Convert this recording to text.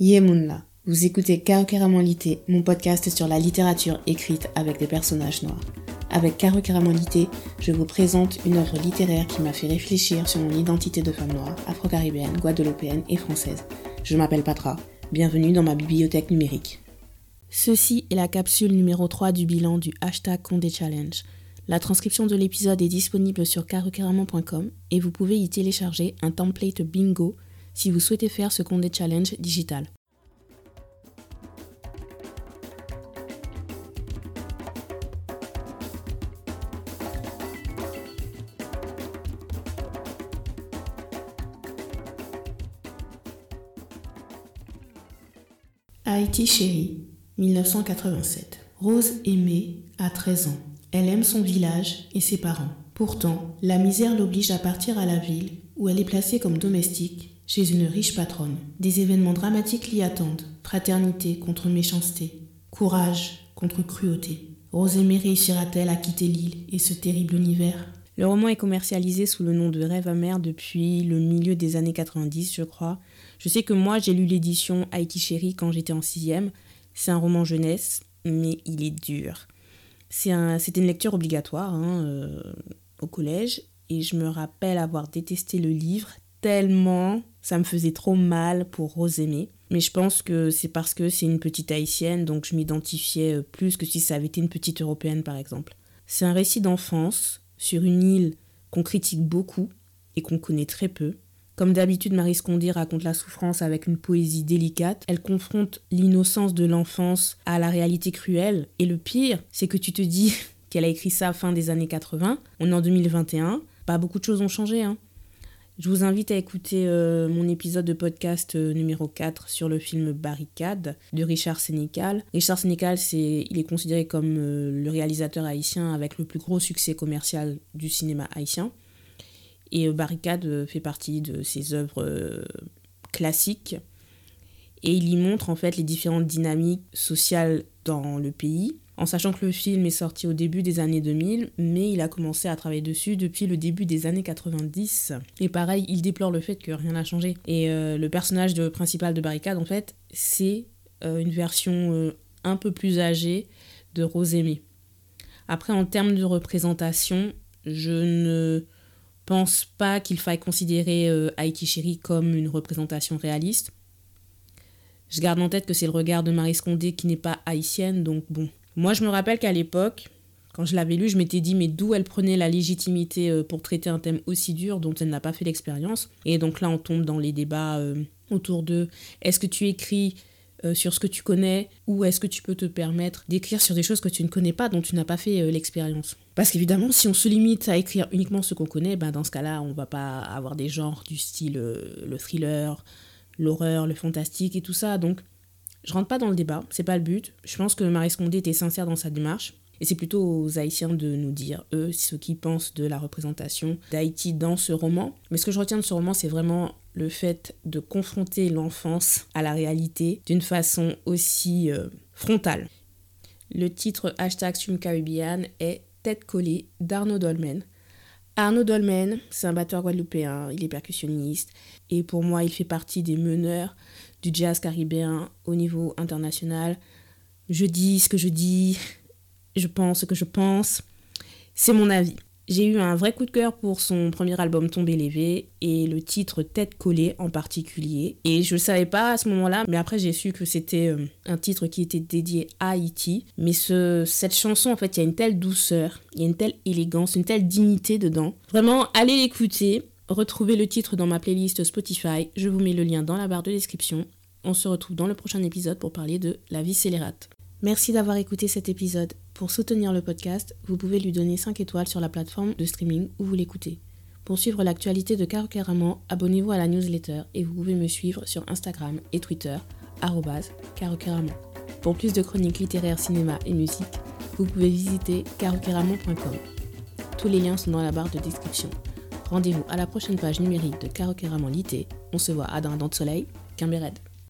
Yemunla. Vous écoutez Lité, mon podcast sur la littérature écrite avec des personnages noirs. Avec Lité, je vous présente une œuvre littéraire qui m'a fait réfléchir sur mon identité de femme noire, afro-caribéenne, guadeloupéenne et française. Je m'appelle Patra. Bienvenue dans ma bibliothèque numérique. Ceci est la capsule numéro 3 du bilan du hashtag Condé Challenge. La transcription de l'épisode est disponible sur carocaramon.com et vous pouvez y télécharger un template bingo si vous souhaitez faire ce Condé Challenge digital. Haïti chérie, 1987. Rose aimée a 13 ans. Elle aime son village et ses parents. Pourtant, la misère l'oblige à partir à la ville où elle est placée comme domestique chez une riche patronne. Des événements dramatiques l'y attendent. Fraternité contre méchanceté. Courage contre cruauté. Rose aimée réussira-t-elle à quitter l'île et ce terrible univers? Le roman est commercialisé sous le nom de Rêve amer depuis le milieu des années 90, je crois. Je sais que moi, j'ai lu l'édition Haïti Chérie quand j'étais en sixième. C'est un roman jeunesse, mais il est dur. C'était une lecture obligatoire hein, euh, au collège et je me rappelle avoir détesté le livre tellement ça me faisait trop mal pour Rose Mais je pense que c'est parce que c'est une petite haïtienne, donc je m'identifiais euh, plus que si ça avait été une petite européenne par exemple. C'est un récit d'enfance sur une île qu'on critique beaucoup et qu'on connaît très peu. Comme d'habitude, Marie Scondé raconte la souffrance avec une poésie délicate. Elle confronte l'innocence de l'enfance à la réalité cruelle. Et le pire, c'est que tu te dis qu'elle a écrit ça à fin des années 80. On est en 2021. Pas beaucoup de choses ont changé. Hein. Je vous invite à écouter euh, mon épisode de podcast euh, numéro 4 sur le film Barricade de Richard Sénécal. Richard Sénécal, il est considéré comme euh, le réalisateur haïtien avec le plus gros succès commercial du cinéma haïtien. Et Barricade fait partie de ses œuvres classiques. Et il y montre en fait les différentes dynamiques sociales dans le pays, en sachant que le film est sorti au début des années 2000, mais il a commencé à travailler dessus depuis le début des années 90. Et pareil, il déplore le fait que rien n'a changé. Et le personnage de, principal de Barricade, en fait, c'est une version un peu plus âgée de Rosémie. Après, en termes de représentation, je ne pense pas qu'il faille considérer euh, Haïti comme une représentation réaliste. Je garde en tête que c'est le regard de Marie Scondé qui n'est pas haïtienne, donc bon. Moi, je me rappelle qu'à l'époque, quand je l'avais lu, je m'étais dit, mais d'où elle prenait la légitimité euh, pour traiter un thème aussi dur dont elle n'a pas fait l'expérience? Et donc là, on tombe dans les débats euh, autour de est-ce que tu écris euh, sur ce que tu connais ou est-ce que tu peux te permettre d'écrire sur des choses que tu ne connais pas, dont tu n'as pas fait l'expérience? Parce qu'évidemment, si on se limite à écrire uniquement ce qu'on connaît, ben dans ce cas-là, on va pas avoir des genres du style le thriller, l'horreur, le fantastique et tout ça. Donc, je rentre pas dans le débat, c'est pas le but. Je pense que Marie Scondé était sincère dans sa démarche. Et c'est plutôt aux Haïtiens de nous dire, eux, ce qu'ils pensent de la représentation d'Haïti dans ce roman. Mais ce que je retiens de ce roman, c'est vraiment le fait de confronter l'enfance à la réalité d'une façon aussi euh, frontale. Le titre hashtag Caribbean est Tête collée d'Arnaud Dolmen. Arnaud Dolmen, c'est un batteur guadeloupéen, il est percussionniste et pour moi il fait partie des meneurs du jazz caribéen au niveau international. Je dis ce que je dis, je pense ce que je pense, c'est mon avis. J'ai eu un vrai coup de cœur pour son premier album Tombé lévé et le titre Tête collée en particulier. Et je ne savais pas à ce moment-là, mais après j'ai su que c'était euh, un titre qui était dédié à Haïti. Mais ce, cette chanson, en fait, il y a une telle douceur, il y a une telle élégance, une telle dignité dedans. Vraiment, allez l'écouter. Retrouvez le titre dans ma playlist Spotify. Je vous mets le lien dans la barre de description. On se retrouve dans le prochain épisode pour parler de La vie scélérate. Merci d'avoir écouté cet épisode. Pour soutenir le podcast, vous pouvez lui donner 5 étoiles sur la plateforme de streaming où vous l'écoutez. Pour suivre l'actualité de Caro abonnez-vous à la newsletter et vous pouvez me suivre sur Instagram et Twitter, carocaramon. Pour plus de chroniques littéraires, cinéma et musique, vous pouvez visiter carocaramon.com. Tous les liens sont dans la barre de description. Rendez-vous à la prochaine page numérique de Caro Lité. On se voit à D'un Dent de Soleil, Red.